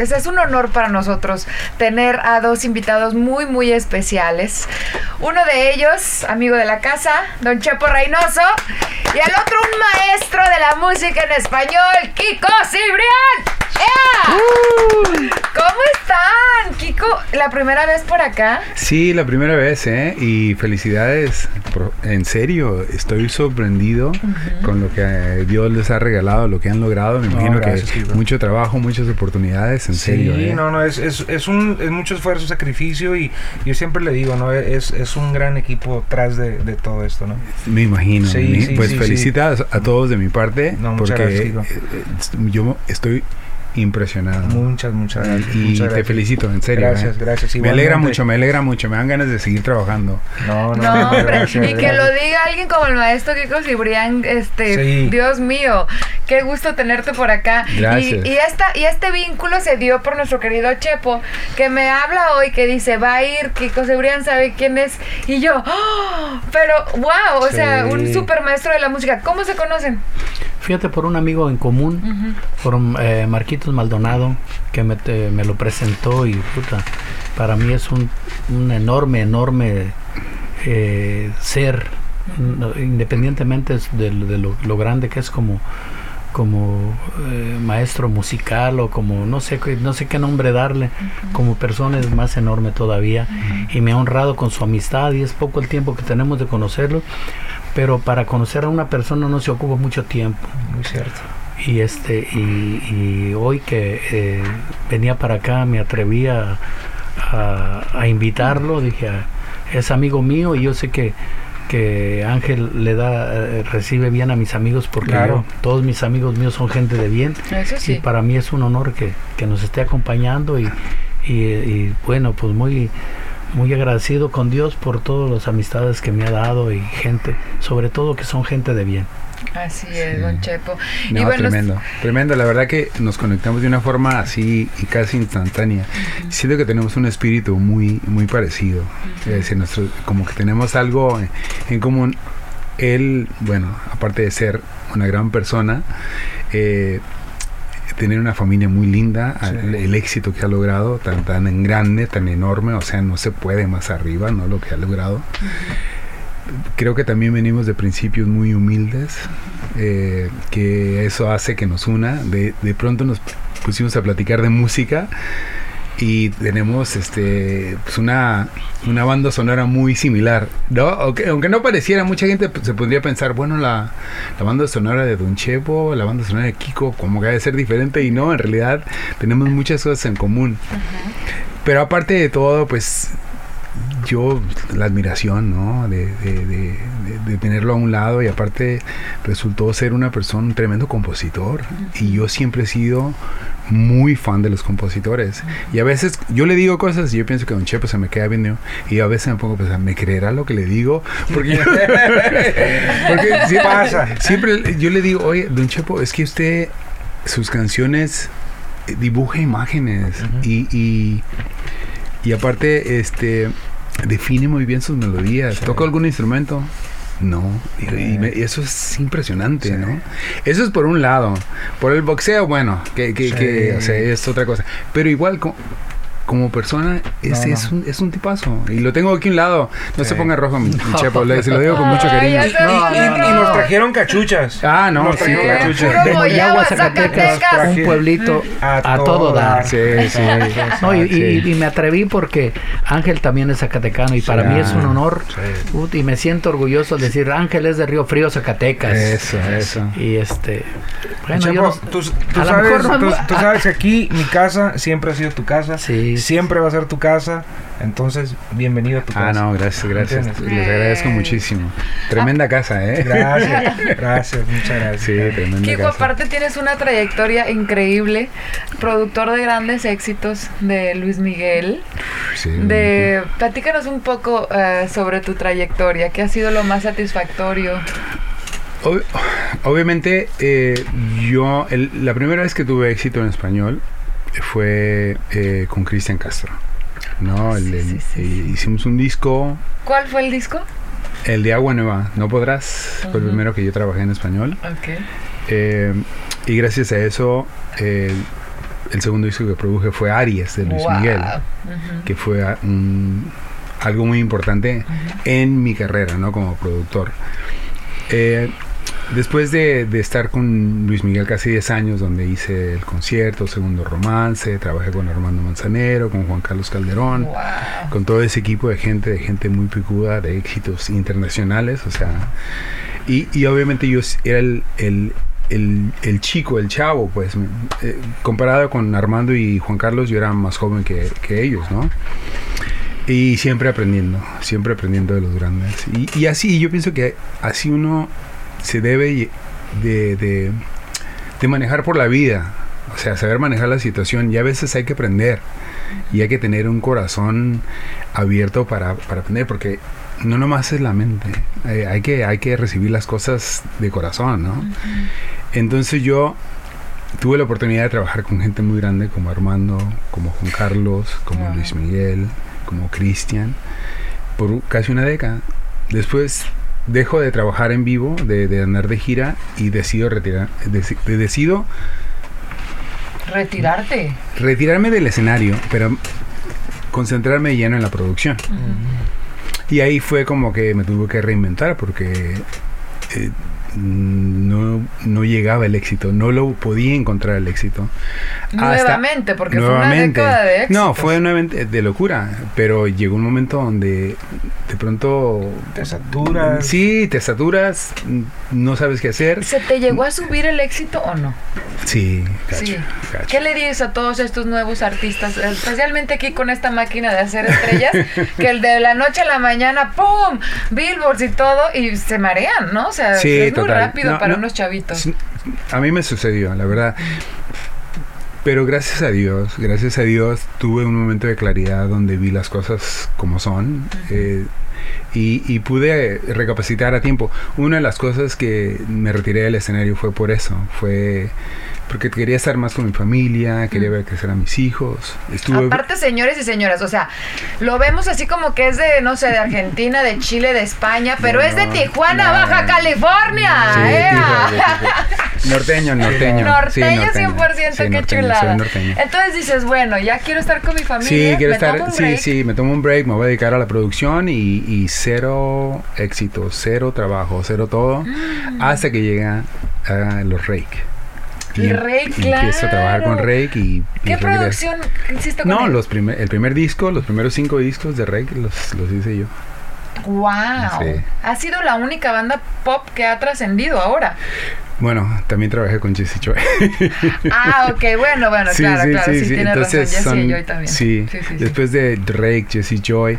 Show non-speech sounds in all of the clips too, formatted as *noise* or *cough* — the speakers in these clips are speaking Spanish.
es un honor para nosotros tener a dos invitados muy, muy especiales. Uno de ellos, amigo de la casa, don Chepo Reynoso. Y el otro, un maestro de la música en español, Kiko Cibrián. ¡Yeah! ¿Cómo están, Kiko? ¿La primera vez por acá? Sí, la primera vez, ¿eh? Y felicidades. En serio, estoy sorprendido con lo que Dios les ha regalado, lo que han logrado. Me imagino que mucho trabajo, muchas oportunidades, en serio. Sí, ¿eh? no, no, es, es, es, un, es mucho esfuerzo, sacrificio y yo siempre le digo, ¿no? Es, es un gran equipo tras de, de todo esto, ¿no? Me imagino. Sí, pues felicitas a todos de mi parte. No, porque gracias, eh, yo estoy impresionado. Muchas, muchas gracias. Y, te felicito, en serio. Gracias, ¿eh? gracias. Me alegra mucho, me alegra mucho. Me dan ganas de seguir trabajando. No, no, no hombre. y que lo diga alguien como el maestro Kiko Cibrián, este, Dios mío, qué gusto tenerte por acá. Gracias. Y, esta, y este vínculo se dio por nuestro querido Chepo, que me habla hoy, que dice, va a ir, Kiko Cibrián sabe quién es. Y yo, ¡Oh! pero wow, o sea, un super maestro de la música. ¿Cómo se conocen? Fíjate, por un amigo en común, por eh, Marquitos Maldonado, que me, me, lo presentó y puta, para mí es un, un enorme, enorme eh, ser, independientemente de, de lo, grande que es como como eh, maestro musical o como no sé no sé qué nombre darle como persona es más enorme todavía. Y me ha honrado con su amistad y es poco el tiempo que tenemos de conocerlo pero para conocer a una persona no se ocupa mucho tiempo. Muy cierto. Y este y, hoy que eh, venía para acá me atreví a, a, invitarlo, dije, ah, es amigo mío y yo sé que que Ángel le da eh, recibe bien a mis amigos porque todos mis amigos míos son gente de bien y para mí es un honor que, que nos esté acompañando y, y bueno pues muy muy agradecido con Dios por todas las amistades que me ha dado y gente, sobre todo que son gente de bien. Así es, don Chepo. y bueno, tremendo, tremendo. La verdad que nos conectamos de una forma así y casi instantánea. Siento que tenemos un espíritu muy, muy parecido. nuestro, como que tenemos algo en común. Él, bueno, aparte de ser una gran persona, eh, tener una familia muy linda, el, éxito que ha logrado, tan, tan en grande, tan enorme, o sea, no se puede más arriba, ¿no? Lo que ha logrado. Creo que también venimos de principios muy humildes, eh, que eso hace que nos una. De, de pronto nos pusimos a platicar de música y tenemos este pues una, una banda sonora muy similar no aunque, aunque no pareciera mucha gente pues, se podría pensar bueno la, la, banda sonora de Don Chepo la banda sonora de Kiko como que debe ser diferente y no en realidad tenemos muchas cosas en común. Pero aparte de todo pues yo la admiración ¿no? De, de, de, de, tenerlo a un lado y aparte resultó ser una persona un tremendo compositor y yo siempre he sido muy fan de los compositores. Y a veces yo le digo cosas y yo pienso que Don Chepo se me queda bien y a veces me pongo a pensar, ¿me creerá lo que le digo? Porque, *laughs* siempre, pasa. siempre yo le digo, oye, Don Chepo, es que usted, sus canciones eh, dibuja imágenes y, y, y, aparte, este define muy bien sus melodías. ¿Toca algún instrumento? No, y, eso es impresionante, ¿no? Eso es por un lado. Por el boxeo, bueno, que, que, que o sea, es otra cosa. Pero igual, como persona es, es, un, es un tipazo. Y lo tengo aquí a un lado. No se ponga rojo, mi, *laughs* chepo. se lo digo con mucho cariño. y, nos trajeron cachuchas. Ah, no, sí, cachuchas. De Moyagua, Zacatecas, un pueblito a, todo dar. Sí, sí. *laughs* no, y, y, me atreví porque Ángel también es zacatecano y para mí es un honor. y me siento orgulloso de decir Ángel es de Río Frío, Zacatecas. Eso, eso. Y este. Bueno, tú, sabes, *laughs* tú, sabes que aquí mi casa siempre ha sido tu casa. Sí siempre va a ser tu casa. Entonces, bienvenido a tu casa. Ah, no, gracias, gracias. ¿Entiendes? Les agradezco Bien. muchísimo. Tremenda casa, ¿eh? Gracias, *laughs* gracias, muchas gracias. Sí, tremenda Kiko, casa. aparte tienes una trayectoria increíble, productor de grandes éxitos de Luis Miguel. Sí, De, platícanos un poco eh, sobre tu trayectoria, ¿qué ha sido lo más satisfactorio? Ob- obviamente, eh, yo, el- la primera vez que tuve éxito en español fue eh, con Cristian Castro. ¿no? El- Sí, el- sí, sí, eh, Hicimos un disco, ¿Cuál fue el disco? el de Agua Nueva, No Podrás, fue el primero que yo trabajé en español. Ok. Eh, y gracias a eso, eh, el segundo disco que produje fue Aries de Luis Wow. Miguel, Ujú. que fue ah, algo muy importante en mi carrera, ¿no? Como productor. Eh, después de, de estar con Luis Miguel casi 10 años, donde hice el concierto, Segundo Romance, trabajé con Armando Manzanero, con Juan Carlos Calderón, Wow. con todo ese equipo de gente, de gente muy picuda, de éxitos internacionales, o sea, y, y obviamente yo era el, el, el, el chico, el chavo, pues, me- eh, comparado con Armando y Juan Carlos, yo era más joven que, que ellos, ¿no? Y siempre aprendiendo, siempre aprendiendo de los grandes. Y, y así, yo pienso que así uno se debe de, de, de manejar por la vida, o sea, saber manejar la situación, y a veces hay que aprender, y hay que tener un corazón abierto para, para aprender, porque no nomás es la mente, eh, hay, que, hay que recibir las cosas de corazón, ¿no? Entonces yo tuve la oportunidad de trabajar con gente muy grande como Armando, como Juan Carlos, como Wow. Luis Miguel, como Cristian, por casi una década. Después dejo de trabajar en vivo, de, de andar de gira y decido retirar, deci- de- decido Retirarte. retirarme del escenario, pero concentrarme lleno en la producción. Y ahí fue como que me tuve que reinventar porque eh, no, no llegaba el éxito, no lo podía encontrar el éxito. Hasta- Nuevamente, porque fue una década de éxito. No, fue nuevamente de locura, pero llegó un momento donde de pronto... Te saturas. Sí, te saturas, no sabes qué hacer. ¿Se te llegó a subir el éxito o no? Sí, gacho, Sí. gacho. ¿Qué le dices a todos estos nuevos artistas, especialmente aquí con esta máquina de hacer estrellas, *laughs* que el de la noche a la mañana, ¡pum! Billboards y todo, y se marean, ¿no? O sea, Sí, es muy total. rápido No, para no, unos chavitos. A mí me sucedió, la verdad. Pero gracias a Dios, gracias a Dios tuve un momento de claridad donde vi las cosas como son eh, y, y pude recapacitar a tiempo. Una de las cosas que me retiré del escenario fue por eso, fue porque quería estar más con mi familia, quería ver crecer a mis hijos. Estuve Aparte, señores y señoras, o sea, lo vemos así como que es de, no sé, de Argentina, de Chile, de España, pero No, es de Tijuana, no, Baja. California. Tijuana, Tijuana. norteño, norteño. Sí, Norteño 100%, Sí, qué norteño, soy chulada. norteño. Entonces dices, bueno, ya quiero estar con mi familia. Sí, quiero estar, sí, sí, me tomo un break, me voy a dedicar a la producción y, y cero éxito, cero trabajo, cero todo, hasta que llega a los Rake. Y Rake, y empiezo a trabajar con claro. Rake y, ¿Qué producción hiciste con No, él? los primer, el primer disco, los primeros cinco discos de Rake los, los hice yo. ¡Wow! Sí. Ha sido la única banda pop que ha trascendido ahora. Bueno, también trabajé con Jesse Joy. *laughs* Ah, ok, bueno, bueno, Sí, claro, sí, claro, sí, sí, sí. tienes Entonces razón. Jesse y yo también. Sí, después de Drake, Jesse Joy,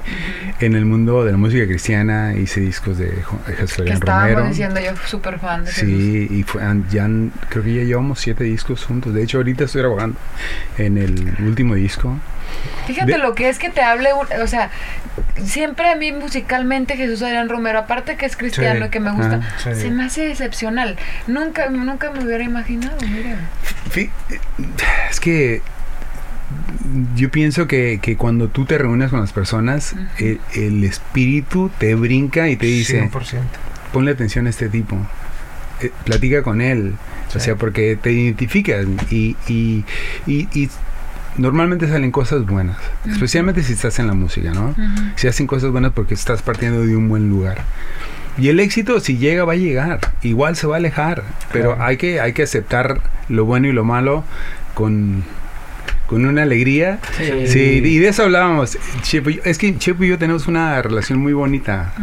en el mundo de la música cristiana hice discos de de Jesús que Fabián estábamos Romero. diciendo yo súper fan de Jesús. Sí, y fue, ya creo que ya llevamos siete discos juntos. De hecho, ahorita estoy trabajando en el último disco. Fíjate Ve- lo que es que te hable, un- o sea, siempre a mí musicalmente Jesús Adrián Romero, aparte que es cristiano Sí. y que me gusta, Ah, sí. se me hace excepcional. Nunca, nunca me hubiera imaginado, mira. Es que yo pienso que, que cuando tú te reúnes con las personas, el, el espíritu te brinca y te dice, 100%. ponle atención a este tipo, eh, platica con él, o sea, porque te identificas y, y, y- y normalmente salen cosas buenas, especialmente si estás en la música, ¿no? Si hacen cosas buenas porque estás partiendo de un buen lugar. Y el éxito, si llega, va a llegar. Igual se va a alejar. Pero Claro. hay, que, hay que aceptar lo bueno y lo malo con, con una alegría. Sí. Sí, y de eso hablábamos. Chepo y yo- es que Chepo y yo tenemos una relación muy bonita.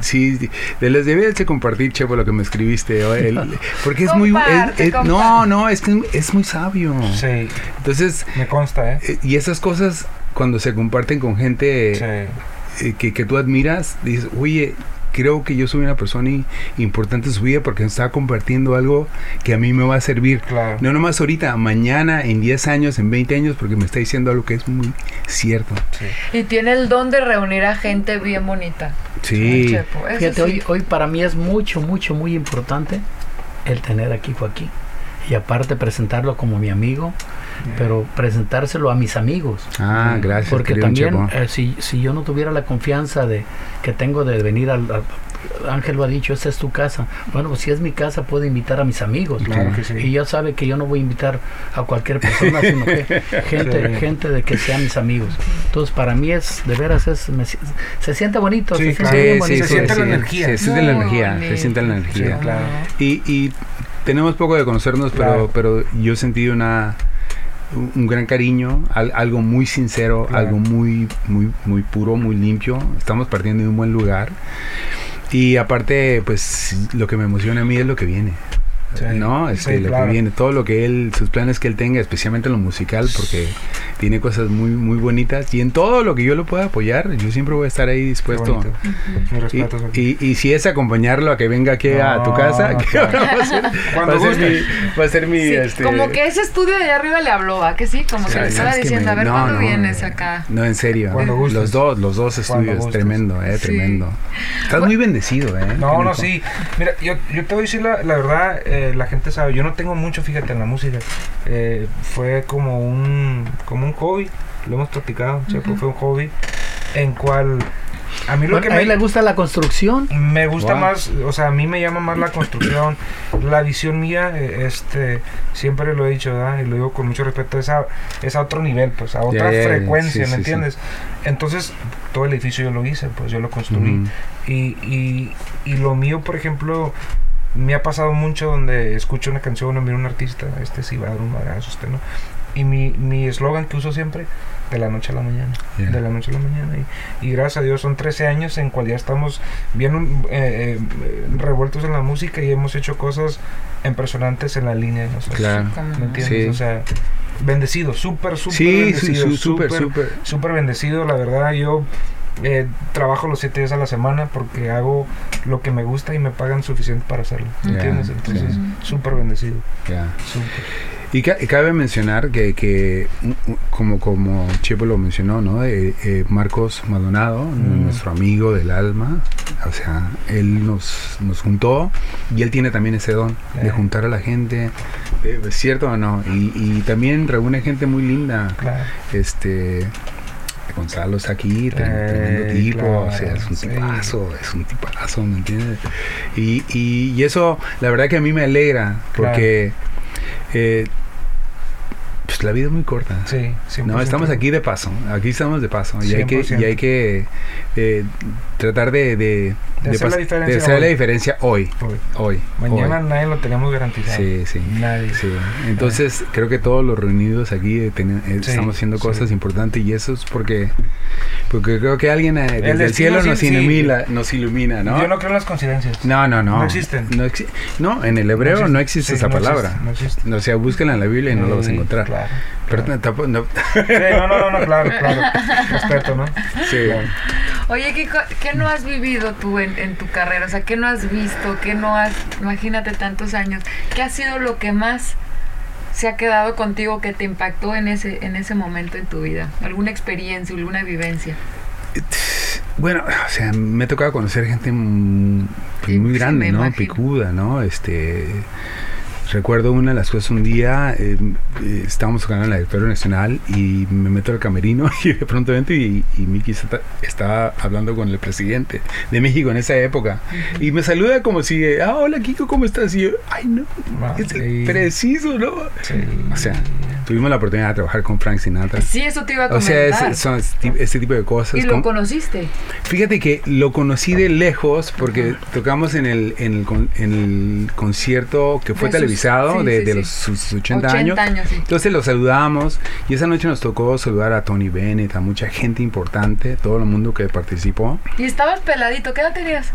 Sí, sí, de les debes de compartir, Chepo, lo que me escribiste. o el- *laughs* porque es muy... es- Comparte, es- no, no, es que es muy sabio. Sí, Entonces, me consta, ¿eh? eh, y esas cosas cuando se comparten con gente Sí. eh, que, que tú admiras, dices, oye, creo que yo soy una persona i- importante en su vida porque está compartiendo algo que a mí me va a servir. Claro. No nomás ahorita, mañana, en 10 años, en 20 años, porque me está diciendo algo que es muy cierto. Sí. Y tiene el don de reunir a gente bien bonita. Sí. Chepo, Fíjate, sí. hoy, hoy para mí es mucho, mucho, muy importante el tener aquí Joaquín. Y aparte presentarlo como mi amigo, pero presentárselo a mis amigos. Ah, gracias. Porque también, eh, si, si yo no tuviera la confianza de que tengo de venir al, al- Ángel lo ha dicho, esta es tu casa. Bueno, pues si es mi casa, puedo invitar a mis amigos. Claro que sí. Y ya sabe que yo no voy a invitar a cualquier persona, sino que *laughs* gente, Sí. gente de que sean mis amigos. Entonces, para mí es, de veras, es, me se siente bonito. Sí, se siente claro. bien Sí, bonito. sí, Se sí, siente sí, la energía. Se siente la energía, se siente la energía. Claro. Y, y tenemos poco de conocernos, Claro. pero, pero yo he sentido una un gran cariño, al- algo muy sincero, Claro. algo muy muy muy puro, muy limpio. Estamos partiendo de un buen lugar. Y aparte, pues lo que me emociona a mí es lo que viene. Sí. No, este, Sí, lo claro. que viene, todo lo que él, sus planes que él tenga, especialmente en lo musical, porque tiene cosas muy, muy bonitas. Y en todo lo que yo lo pueda apoyar, yo siempre voy a estar ahí dispuesto. Y, y, y si es acompañarlo a que venga aquí a tu No, casa, *laughs* que claro. va a ser, Cuando va a ser mi, va a ser mi, Sí, este, Como que ese estudio de allá arriba le habló, ¿va? Que sí, como que le ¿sabes estaba diciendo, me- a ver no, cuándo no, vienes acá. No, en serio. Cuando gustes. Los dos, los dos estudios, tremendo, eh, Sí. tremendo. Estás muy bendecido, eh. No, no, sí. Mira, yo, yo te voy a decir la, la verdad, eh, la gente sabe, yo no tengo mucho, fíjate, en la música. Eh, fue como un, como un hobby, lo hemos platicado, Chepo, fue un hobby en cual a mí lo Bueno, que a me, le gusta la construcción. me gusta Wow. más, o sea, a mí me llama más la construcción, la visión mía, eh, este, siempre lo he dicho, ¿verdad? Y lo digo con mucho respeto, es a, es a otro nivel, pues, a otra frecuencia, sí, ¿me sí, sí. entiendes? Entonces, todo el edificio yo lo hice, pues, yo lo construí. Y, y lo mío, por ejemplo, me ha pasado mucho donde escucho una canción o miro a un artista, este sí va a dar un madrazo, este no. Y mi mi eslogan que uso siempre, de la noche a la mañana. Yeah. De la noche a la mañana. Y, y gracias a Dios son 13 años en cual ya estamos bien eh, eh, revueltos en la música y hemos hecho cosas impresionantes en la línea de nosotros. Claro. ¿Me entiendes? Sí. O sea, bendecido, súper, súper Sí, sí, bendecido. súper, súper. súper bendecido, la verdad. Yo eh, trabajo los siete días a la semana porque hago lo que me gusta y me pagan suficiente para hacerlo. ¿me Ya, ¿Entiendes? Entonces, súper bendecido. Ya. Súper. Y ca- y cabe mencionar que, que como, como Chepo lo mencionó, ¿no? Eh, eh, Marcos Maldonado, Mm. nuestro amigo del alma, o sea, él nos, nos juntó y él tiene también ese don de Eh. juntar a la gente, eh, ¿es cierto o no? Y, y también reúne gente muy linda, Claro. este... Gonzalo está aquí, Eh, tremendo tipo, o sea, es un sí. tipazo, es un tipazo, ¿me entiendes? Y, y, y eso, la verdad que a mí me alegra, porque eh, pues la vida es muy corta. Sí, No, 100%. estamos aquí de paso, aquí estamos de paso y hay que, 100%. y hay que eh, tratar de, de, De hacer la diferencia hacer la hoy. diferencia hoy, Hoy. hoy. Mañana hoy. nadie lo tenemos garantizado. Sí, sí. Nadie. Sí, entonces creo que todos los reunidos aquí ten- eh, Sí, estamos haciendo sí. cosas importantes y eso es porque porque creo que alguien eh, desde el, cielo nos ilumina, nos ilumina, ¿no? Yo no creo en las coincidencias. no, no, no. No existen. No, exi- no, en el hebreo no existe, esa palabra. existe, no existe. O sea, búsquela en la Biblia y no lo vas a encontrar. Claro. Pero claro. tampoco- no- Sí, no, no, no, no, claro, claro. *laughs* Respeto, ¿no? sí. Claro. Oye, Kiko, ¿qué no has vivido tú en, en tu carrera? O sea, ¿qué no has visto? ¿Qué no has, imagínate tantos años, qué ha sido lo que más se ha quedado contigo que te impactó en ese, en ese momento en tu vida? ¿Alguna experiencia, alguna vivencia? Bueno, o sea, me ha tocado conocer gente mm, pues, muy sí, grande, ¿no? Picuda, ¿no? Este. Recuerdo una de las cosas un día, eh, eh, estábamos tocando en el Auditorio Nacional y me meto al camerino *laughs* y de pronto entro y, y Miki está, está hablando con el presidente de México en esa época y me saluda como si, ah, hola Kiko, ¿cómo estás? Y yo, ay no, Ah, es sí. preciso, ¿no? Sí. O sea, tuvimos la oportunidad de trabajar con Frank Sinatra. Sí, eso te iba a O comentar. sea, es- son este tipo de cosas. ¿Y lo con- conociste? Fíjate que lo conocí de lejos porque tocamos en el, en el, con- en el concierto que fue De sus- televisado sí, de, sí, de sí. los sus 80, 80 años. años, sí. Entonces lo saludamos y esa noche nos tocó saludar a Tony Bennett, a mucha gente importante, todo el mundo que participó. Y estabas peladito, ¿qué edad tenías?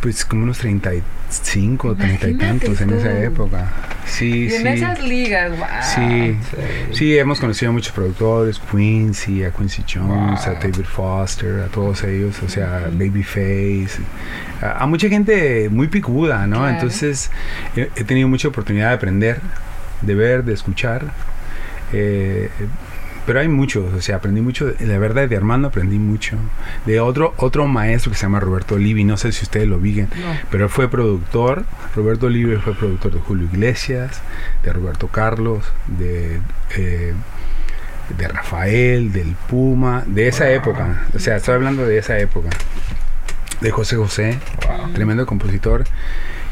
Pues como unos 35, 30 y tantos en tú. esa época. Sí, Y sí. en esas ligas, wow. Sí, sí, hemos conocido a muchos productores, Quincy, a Quincy Jones, a Wow. David Foster, a todos ellos, o sea, Babyface, a, a mucha gente muy picuda, ¿no? Claro. Entonces he, he tenido mucha oportunidad de aprender, de ver, de escuchar. eh, pero hay muchos, o sea, aprendí mucho, de- la verdad de Armando aprendí mucho. De otro otro maestro que se llama Roberto Olivi, no sé si ustedes lo viguen, No. pero él fue productor. Roberto Olivi fue productor de Julio Iglesias, de Roberto Carlos, de, eh, de Rafael, del Puma, de esa época. O sea, estoy hablando de esa época. De José José, tremendo compositor.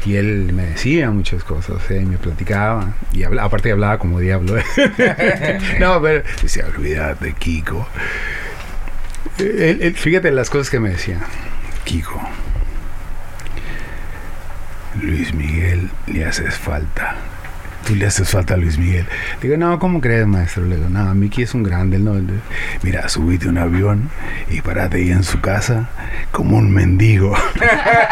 Y él me decía muchas cosas, sea, y me platicaba. Y habla- aparte hablaba como diablo. *laughs* no, pero decía, olvídate, Kiko. Él- fíjate las cosas que me decía. Kiko, Luis Miguel le haces falta. Tú le haces falta a Luis Miguel. Digo, no, ¿cómo crees, maestro? Le digo, no, Miki es un grande. No, mira, subite un avión y parate ahí en su casa como un mendigo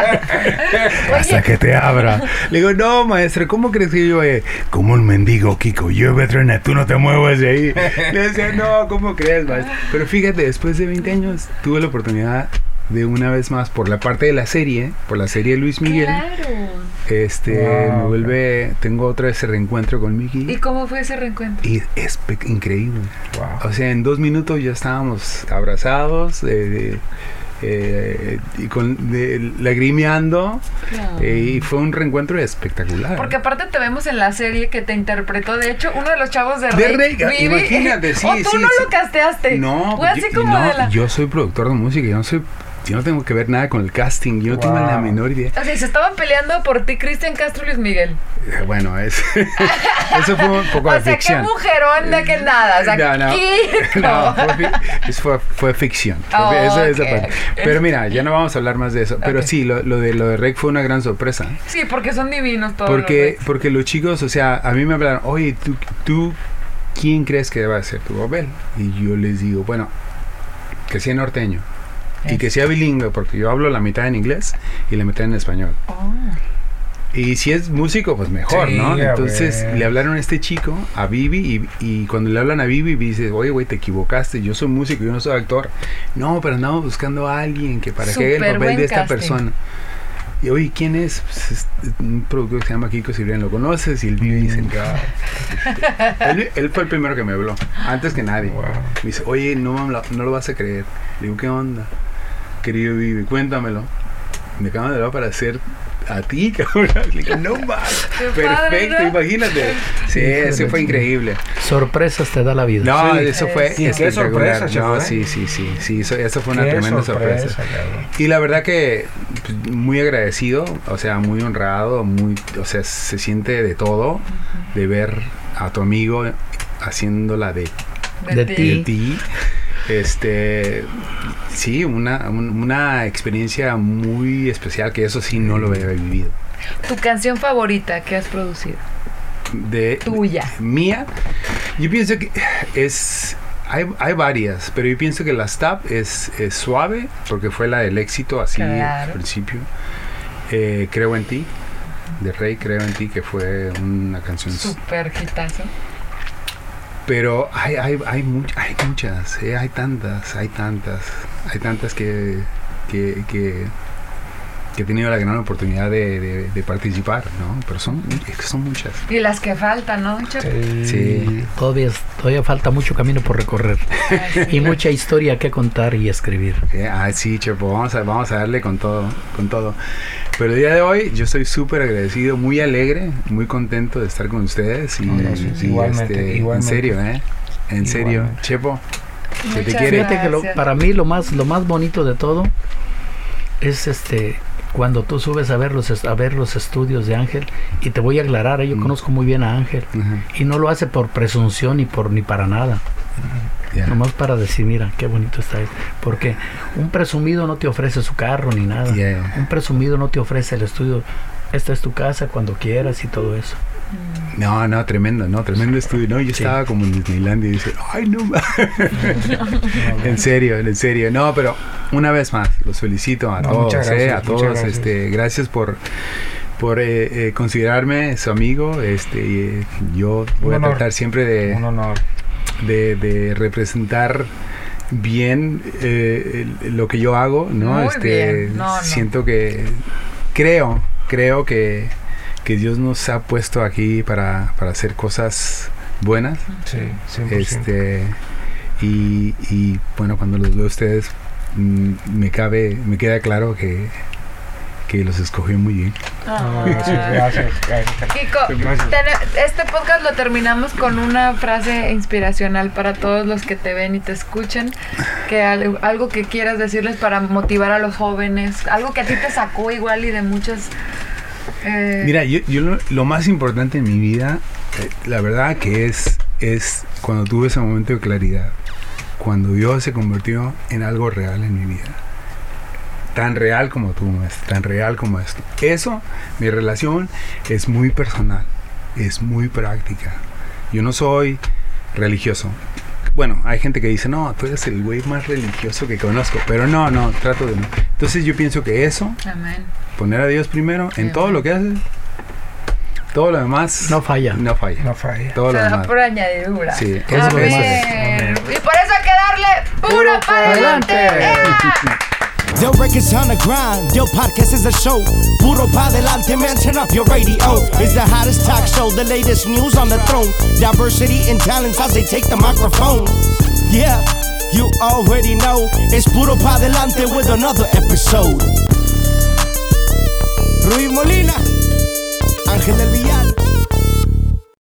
*laughs* hasta que te abra. Le digo, no, maestro, ¿cómo crees que yo vaya? Como un mendigo, Kiko. Llueve, truena, tú no te muevas de ahí. Le decía, no, ¿cómo crees, maestro? Pero fíjate, después de 20 años tuve la oportunidad de una vez más, por la parte de la serie, por la serie Luis Miguel, Claro. este, Wow, me vuelve, tengo otra vez ese reencuentro con Mickey. ¿Y cómo fue ese reencuentro? Y es increíble. Wow. O sea, en dos minutos ya estábamos abrazados eh, eh, y con de- lagrimeando. Claro. eh, y fue un reencuentro espectacular. Porque aparte te vemos en la serie que te interpretó, de hecho, uno de los chavos de De Rey. Rey, Vivi. imagínate, sí, O tú sí, no sí. lo casteaste. no, Fue así yo, como no, de la. yo soy productor de música, yo no soy, yo no tengo que ver nada con el casting, yo no tengo la menor idea. O sea, se estaban peleando por ti, Cristian Castro y Luis Miguel. Eh, Bueno, es, *laughs* eso fue un poco *laughs* O de sea, qué ficción. mujerón de que nada. O sea, No, no. *laughs* No, fue, eso fue, fue ficción. Fue Oh, esa parte. Pero mira, ya no vamos a hablar más de eso. Pero sí, lo, lo de lo de Rec fue una gran sorpresa. Sí, porque son divinos todos. Porque, los porque los chicos, o sea, a mí me hablaron, oye, ¿tú, tú quién crees que va a ser tu papel? Y yo les digo, bueno, que sea norteño. Y que sea bilingüe, porque yo hablo la mitad en inglés y la mitad en español. Oh. Y si es músico, pues mejor, Sí, ¿no? a Entonces ver. le hablaron a este chico, a Vivi, y, y cuando le hablan a Vivi, dice, oye, güey, te equivocaste, yo soy músico, yo no soy actor. No, pero andamos buscando a alguien que para que haga el papel de esta casting. persona. Y oye, ¿quién es? Pues, es un productor que se llama Kiko Cibrián, ¿lo conoces? Y el Vivi dice, *laughs* él, él fue el primero que me habló, antes que nadie. Wow. Me dice, oye, no, no lo vas a creer. Le digo, ¿qué onda? Querido Vivi, cuéntamelo. Me acaban de hacer a ti, *laughs* cabrón. No más. Perfecto, padre, ¿no? imagínate. Sí, eso fue increíble. Sorpresas te da la vida. No, Sí. eso fue Sí, qué espectacular. sorpresa, No, sí, sí, sí, sí, eso, eso fue una Qué tremenda sorpresa. cabrón. Y la verdad que pues, muy agradecido, o sea, muy honrado, muy, o sea, se siente de todo de ver a tu amigo haciéndola de De de ti. ti. Este, sí, una, un- una experiencia muy especial que eso sí no lo había vivido. Tu canción favorita que has producido. De Tuya. mía, yo pienso que es hay, hay varias, pero yo pienso que la Stab es, es suave porque fue la del éxito así Claro. al principio. Eh, Creo en ti, de Rey Creo en ti, que fue una canción Super hitazo. Pero hay, hay, hay, much- hay muchas, eh, hay tantas, hay tantas, hay tantas que, que, que, que he tenido la gran oportunidad de, de- de participar, ¿no? Pero son, es que son muchas. Y las que faltan, ¿no, Chapo? Sí. Todavía, todavía falta mucho camino por recorrer y mucha historia que contar y escribir. Eh, ah, sí, Chepo, vamos a, vamos a darle con todo, con todo. Pero el día de hoy yo estoy súper agradecido, muy alegre, muy contento de estar con ustedes. Y, y, Igualmente, este, igualmente. En serio, ¿eh? En serio. Igualmente. Chepo, se te Muchas quiere. Fíjate que lo- para mí lo más, lo más bonito de todo es este cuando tú subes a ver los a ver los estudios de Ángel y te voy a aclarar, eh, yo Mm. conozco muy bien a Ángel y no lo hace por presunción ni por ni para nada, nomás para decir, mira, qué bonito está esto. porque un presumido no te ofrece su carro ni nada. Un presumido no te ofrece el estudio. Esta es tu casa cuando quieras y todo eso. No, no, tremendo, no, tremendo estudio. No, yo Sí. estaba como en Disneylandia y dice, ay, no, ma-". *laughs* en serio, en serio. No, pero una vez más, los felicito a No, todos, muchas eh, gracias, a todos. gracias. Este, gracias por por eh, eh, considerarme su amigo. Este, y, eh, yo voy Un a tratar siempre de, Un honor. de, de representar bien lo que yo hago, ¿no? Muy este, bien. No, no. Siento que creo, creo que, que Dios nos ha puesto aquí para, para hacer cosas buenas. Sí, 100%. Este y, y, bueno, cuando los veo a ustedes me cabe, me queda claro que, que los escogió muy bien. Ah. gracias, gracias, gracias. Kiko, este podcast lo terminamos con una frase inspiracional para todos los que te ven y te escuchan. Que al- algo que quieras decirles para motivar a los jóvenes, algo que a ti te sacó igual y de muchas. eh, Mira, yo, yo lo, lo más importante en mi vida, eh, la verdad que es, es cuando tuve ese momento de claridad, cuando Dios se convirtió en algo real en mi vida. Tan real como tú, maestro, tan real como esto. Eso, mi relación es muy personal, es muy práctica. Yo no soy religioso. Bueno, hay gente que dice, no, tú eres el güey más religioso que conozco, pero no, no, trato de no. Entonces yo pienso que eso Amén. poner a Dios primero en todo lo que haces. Todo lo demás No falla. No falla. No falla. Todo Se lo da demás. por añadidura. Sí, eso es lo Amén. Y por eso hay que darle puro para adelante. Yeah. Records on the grind, their podcast is a show. Puro pa delante, man, turn up your radio. It's the hottest talk show, the latest news on the throne. Diversity and talents as they take the microphone. Yeah, you already know. It's Puro pa delante with another episode. Rui Molina, Ángel El Villar.